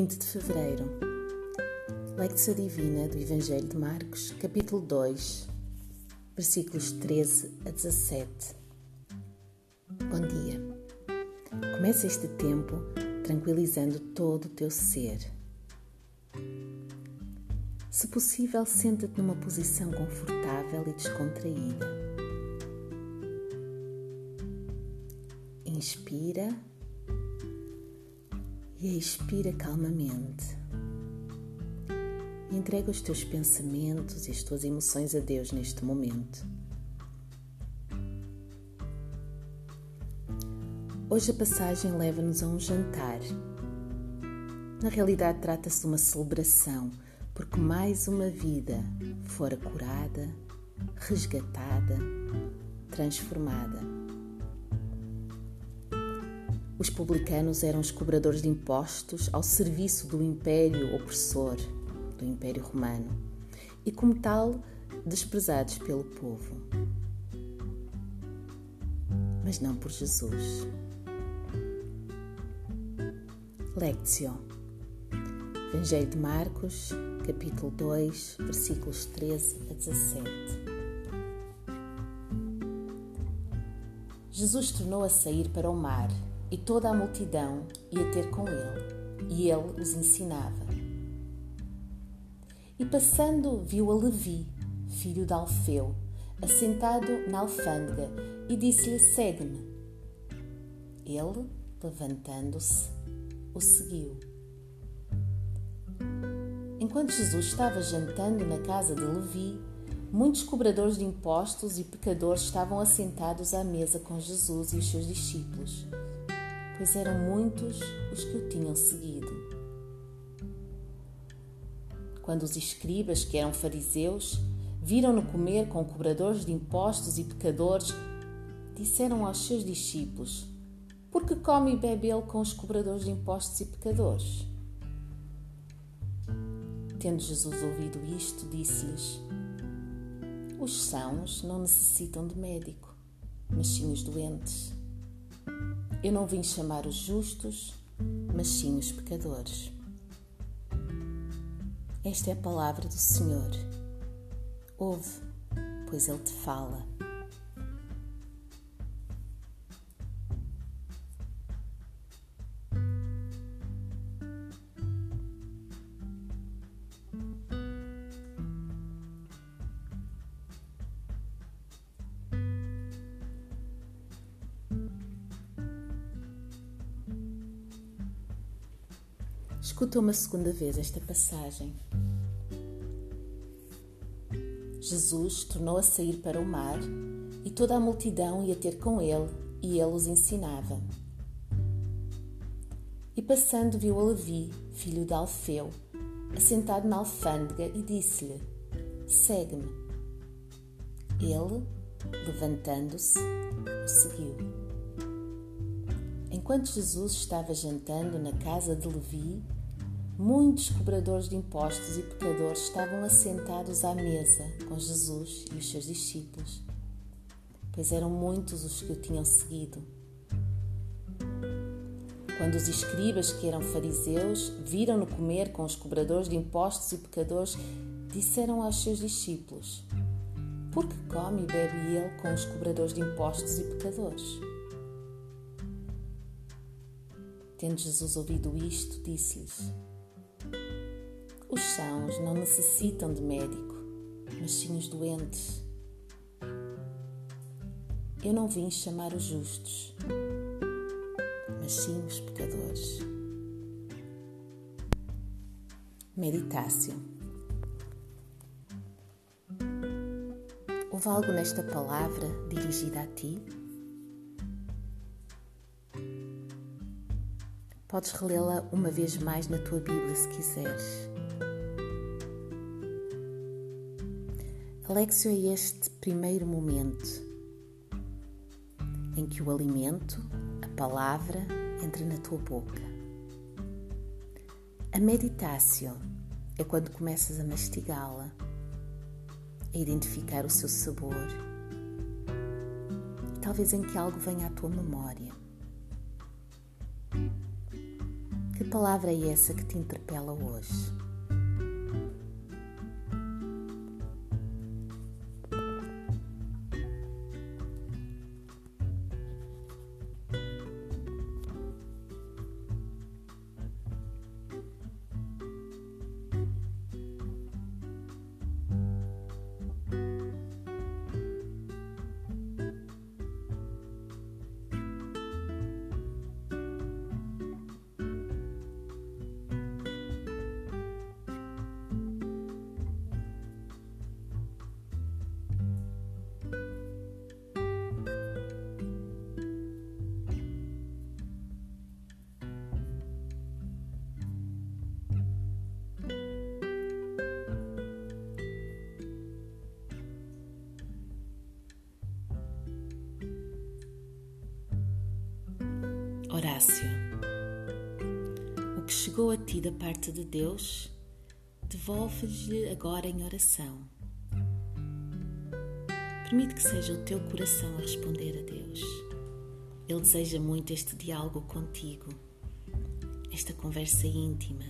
20 de fevereiro. Lectura Divina do Evangelho de Marcos, capítulo 2, versículos 13 a 17. Bom dia. Começa este tempo tranquilizando todo o teu ser. Se possível, senta-te numa posição confortável e descontraída. Inspira e expira calmamente. Entrega os teus pensamentos e as tuas emoções a Deus neste momento. Hoje a passagem leva-nos a um jantar. Na realidade, trata-se de uma celebração, porque mais uma vida fora curada, resgatada, transformada. Os publicanos eram os cobradores de impostos ao serviço do império opressor, do Império Romano, e como tal, desprezados pelo povo. Mas não por Jesus. Lectio. Evangelho de Marcos, capítulo 2, versículos 13 a 17. Jesus tornou a sair para o mar e toda a multidão ia ter com ele, e ele os ensinava. E passando, viu a Levi, filho de Alfeu, assentado na alfândega, e disse-lhe: Segue-me. Ele, levantando-se, o seguiu. Enquanto Jesus estava jantando na casa de Levi, muitos cobradores de impostos e pecadores estavam assentados à mesa com Jesus e os seus discípulos pois eram muitos os que o tinham seguido. Quando os escribas, que eram fariseus, viram-no comer com cobradores de impostos e pecadores, disseram aos seus discípulos: Por que come e bebe ele com os cobradores de impostos e pecadores? Tendo Jesus ouvido isto, disse-lhes: Os sãos não necessitam de médico, mas sim os doentes. Eu não vim chamar os justos, mas sim os pecadores. Esta é a palavra do Senhor. Ouve, pois Ele te fala. Escuta uma segunda vez esta passagem. Jesus tornou a sair para o mar e toda a multidão ia ter com ele e ele os ensinava. E passando viu a Levi, filho de Alfeu, assentado na alfândega e disse-lhe: Segue-me. Ele, levantando-se, o seguiu. Enquanto Jesus estava jantando na casa de Levi, muitos cobradores de impostos e pecadores estavam assentados à mesa com Jesus e os seus discípulos, pois eram muitos os que o tinham seguido. Quando os escribas, que eram fariseus, viram-no comer com os cobradores de impostos e pecadores, disseram aos seus discípulos: Por que come e bebe ele com os cobradores de impostos e pecadores? Tendo Jesus ouvido isto, disse-lhes: Os sãos não necessitam de médico, mas sim os doentes. Eu não vim chamar os justos, mas sim os pecadores. Meditácio. Houve algo nesta palavra dirigida a ti? Podes relê-la uma vez mais na tua Bíblia se quiseres. Alexio é este primeiro momento em que o alimento, a palavra, entra na tua boca. A meditácio é quando começas a mastigá-la, a identificar o seu sabor, talvez em que algo venha à tua memória. Que palavra é essa que te interpela hoje? Horácio. O que chegou a ti da parte de Deus, devolve-lhe agora em oração. Permite que seja o teu coração a responder a Deus. Ele deseja muito este diálogo contigo, esta conversa íntima.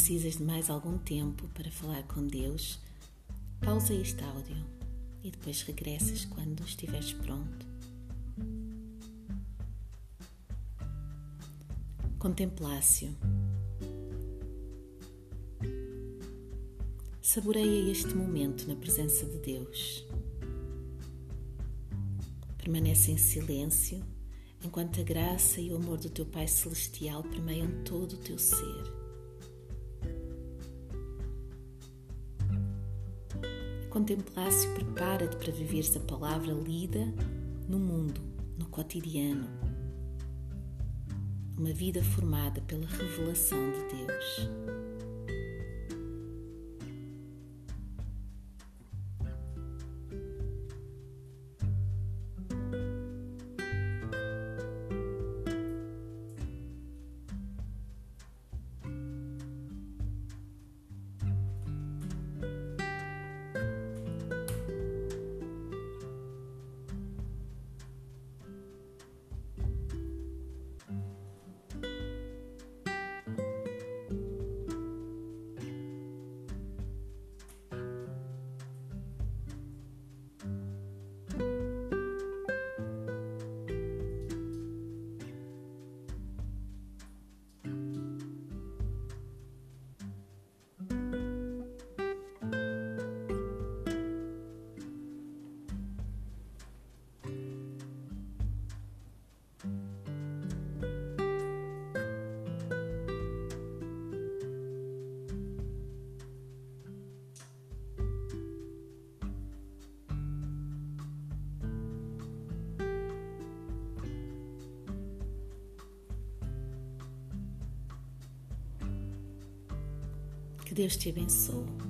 Precisas de mais algum tempo para falar com Deus, pausa este áudio e depois regressas quando estiveres pronto. Contemplácio. Saboreia este momento na presença de Deus. Permanece em silêncio enquanto a graça e o amor do teu Pai Celestial permeiam todo o teu ser. Contemplácio prepara-te para viveres a palavra lida no mundo, no cotidiano. Uma vida formada pela revelação de Deus. Deus te abençoe.